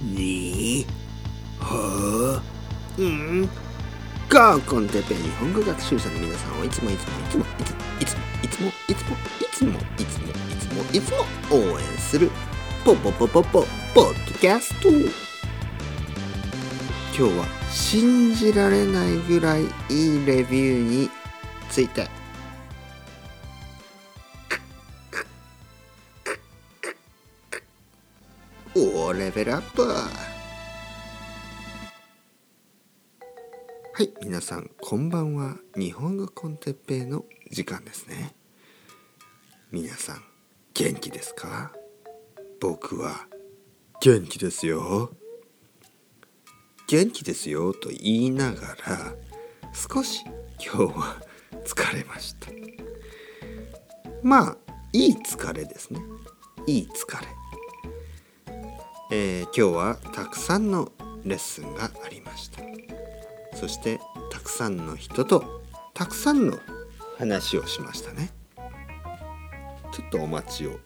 にはうん。ガーコンテペ日本語学習者の皆さんをいつもいつもいつもいつもいつもいつもいつもいつもいつもいつも応援するポポポポポポッドキャスト今日は信じられないぐらいいいレビューについてベルアップはい皆さんこんばんは。日本語コンテッペイの時間ですね。皆さん元気ですか？僕は元気ですよ。元気ですよと言いながら少し今日は疲れました。まあいい疲れですね。いい疲れ。えー、今日はたくさんのレッスンがありました。そしてたくさんの人とたくさんの話をしましたね。ちょっとお待ちを。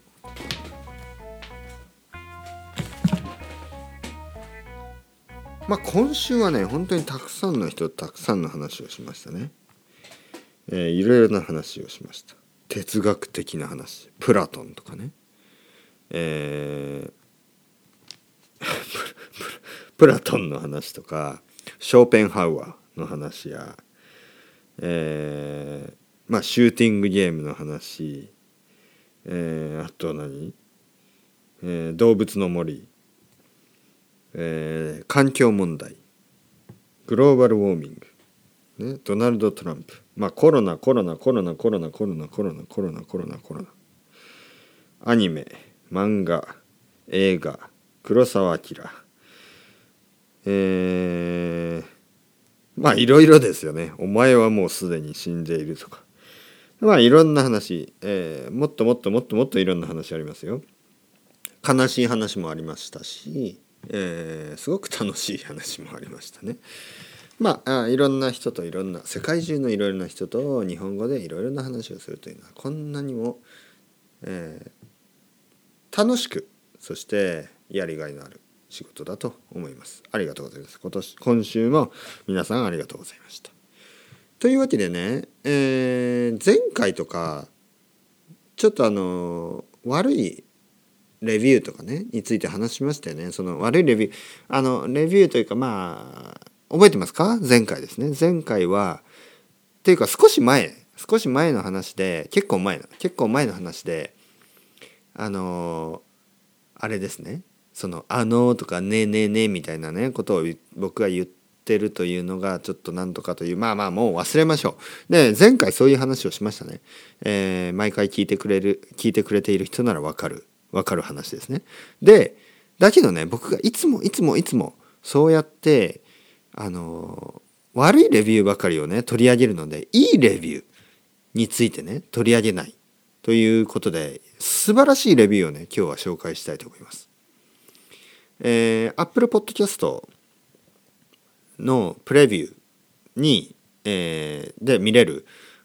まあ今週はね本当にたくさんの人とたくさんの話をしましたね、えー、いろいろな話をしました。哲学的な話。プラトンとかね。えープラトンの話とかショーペンハウアーの話や、えー、まあシューティングゲームの話、えー、あと何、えー、動物の森、えー、環境問題グローバルウォーミング、ね、ドナルド・トランプ。まあコロナコロナコロナコロナコロナコロナコロナコロナコロナ。アニメ漫画映画黒澤明。えー、まあいろいろですよね。お前はもうすでに死んでいるとか。まあいろんな話、えー、もっともっともっともっといろんな話ありますよ。悲しい話もありましたし、えー、すごく楽しい話もありましたね。まあいろんな人といろんな世界中のいろいろな人と日本語でいろいろな話をするというのはこんなにも、えー、楽しくそしてやりがいのある。仕事だと思います。ありがとうございます。今年今週も皆さんありがとうございました。というわけでね、えー、前回とかちょっとあの悪いレビューとかねについて話しましたよね。その悪いレビューあのレビューというかまあ覚えてますか？前回ですね。前回はっていうか少し前少し前の話で結構前の結構前の話であのあれですねその「あの」とか「ねえねえねえ」みたいなねことを僕が言ってるというのがちょっとなんとかというまあまあもう忘れましょう。で前回そういう話をしましたね。えー、毎回聞いてくれる聞いてくれている人ならわかるわかる話ですね。でだけどね僕がいつもいつもいつもそうやってあの悪いレビューばかりをね取り上げるのでいいレビューについてね取り上げないということで素晴らしいレビューをね今日は紹介したいと思います。えー、Apple Podcast のプレビューに、えー、で見れる。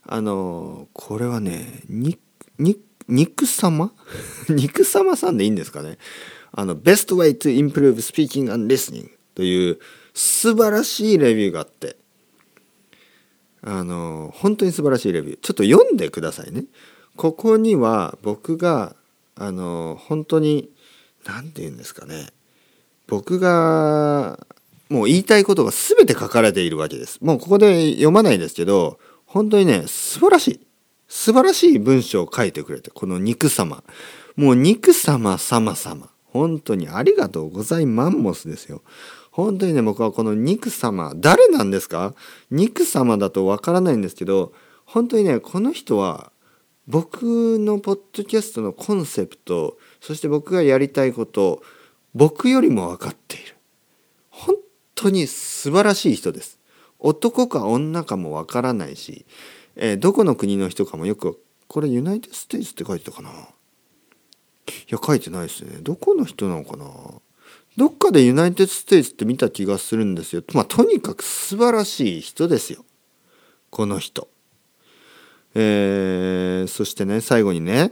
あのこれはねにに肉様？肉様さんでいいんですかね？あの Best way to improve speaking and listening という素晴らしいレビューがあって。あの本当に素晴らしいレビュー。ちょっと読んでくださいね。ここには僕があの本当に何て言うんですかね？僕がもう言いたいことが全て書かれているわけです。もうここで読まないですけど、本当にね、素晴らしい。素晴らしい文章を書いてくれて、この肉様。もう肉様様様。本当にありがとうございマンモスですよ。本当にね、僕はこの肉様、誰なんですか？肉様だとわからないんですけど、本当にね、この人は僕のポッドキャストのコンセプト、そして僕がやりたいこと、僕よりも分かっている。本当に素晴らしい人です。男か女かも分からないし、えー、どこの国の人かもよくこれ United States って書いてたかな。いや書いてないですね。どこの人なのかな。どっかで United States って見た気がするんですよ。まあとにかく素晴らしい人ですよ。この人。えー、そしてね最後にね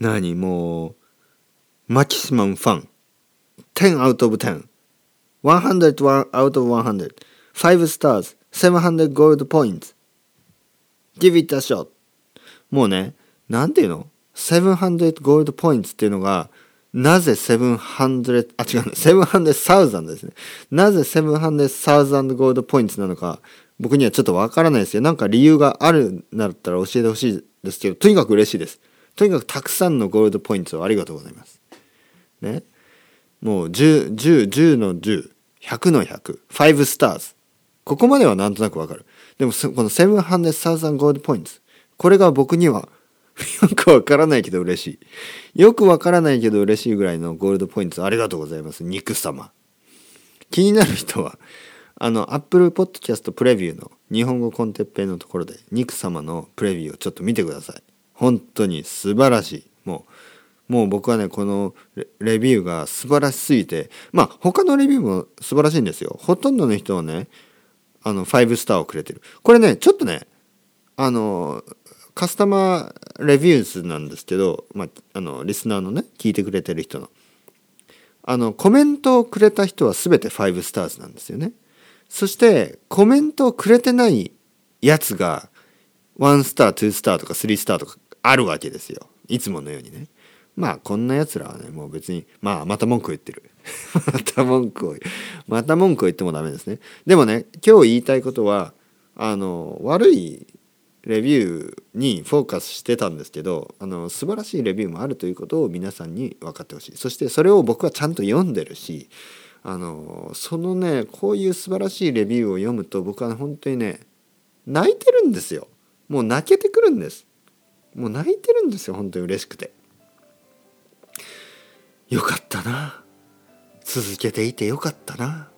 何もうマキシマムファン10 out of 10 100 out of 100 5 stars 700 gold points. Give it a shot. もうねなんていうの？700 gold points っていうのがなぜ700あ違う700,000ですね。なぜ700,000 gold points なのか僕にはちょっとわからないですよ。なんか理由があるんだったら教えてほしいですけどとにかく嬉しいです。とにかくたくさんのゴールドポイントをありがとうございます。ねもう10、10、10の10、100の100、5スターズ。ここまではなんとなくわかる。でも、この700,000ゴールドポイント。これが僕には よくわからないけど嬉しい。よくわからないけど嬉しいぐらいのゴールドポイントありがとうございます。肉様。気になる人は、あの、Apple Podcast プレビューの日本語コンテッペイのところで、肉様のプレビューをちょっと見てください。本当に素晴らしい。もう、もう僕はねこのレビューが素晴らしすぎてまあ他のレビューも素晴らしいんですよ。ほとんどの人はねあの5スターをくれてる。これねちょっとねあのカスタマーレビューズなんですけど、まあ、あのリスナーのね聞いてくれてる人の。あのコメントをくれた人は全て5スターズなんですよね。そしてコメントをくれてないやつが1スター2スターとか3スターとかあるわけですよ。いつものようにね。まあこんなやつらはねもう別にまあまた文句を言ってる。また文句をまた文句を言ってもダメですね。でもね今日言いたいことはあの悪いレビューにフォーカスしてたんですけどあの素晴らしいレビューもあるということを皆さんに分かってほしい。そしてそれを僕はちゃんと読んでるしあのそのねこういう素晴らしいレビューを読むと僕は本当にね泣いてるんですよ。もう泣けてくるんです。もう泣いてるんですよ。本当に嬉しくて。よかったな。続けていてよかったな。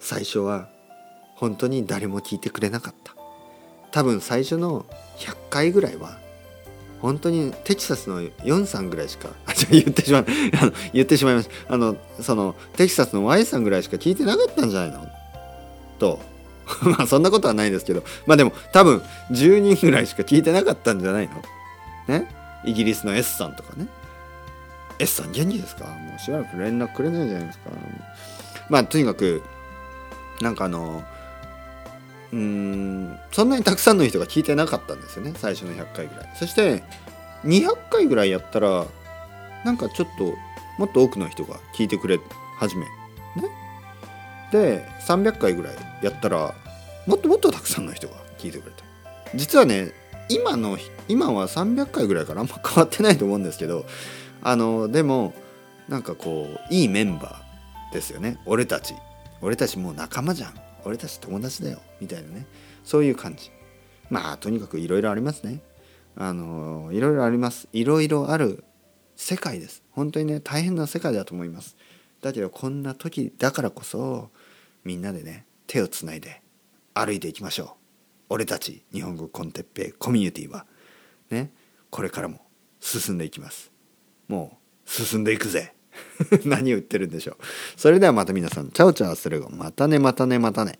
最初は本当に誰も聞いてくれなかった。多分最初の100回ぐらいは本当にテキサスの4さんぐらいしかあじゃ言ってしまう。あの言ってしまいました。あのそのテキサスの Y さんぐらいしか聞いてなかったんじゃないの？と。まあそんなことはないですけど。まあでも多分10人ぐらいしか聞いてなかったんじゃないの？ね？イギリスの S さんとかね。S さん元気ですか？もうしばらく連絡くれないじゃないですか。まあとにかくなんかあのうーんそんなにたくさんの人が聞いてなかったんですよね。最初の100回ぐらい。そして200回ぐらいやったらなんかちょっともっと多くの人が聞いてくれ始めね。で300回ぐらいやったらもっともっとたくさんの人が聞いてくれて実はね今の今は300回ぐらいからあんま変わってないと思うんですけどあのでもなんかこういいメンバーですよね。俺たち。俺たちもう仲間じゃん。俺たち友達だよ。みたいなね。そういう感じ。まあとにかくいろいろありますね。あのいろいろあります。いろいろある世界です。本当にね大変な世界だと思います。だけどこんな時だからこそみんなでね手をつないで歩いていきましょう。俺たち日本語コンテッペイコミュニティは。ね。これからも進んでいきます。もう進んでいくぜ。何を言ってるんでしょう。それではまた皆さん。チャオチャオするごまたねまたねまたね。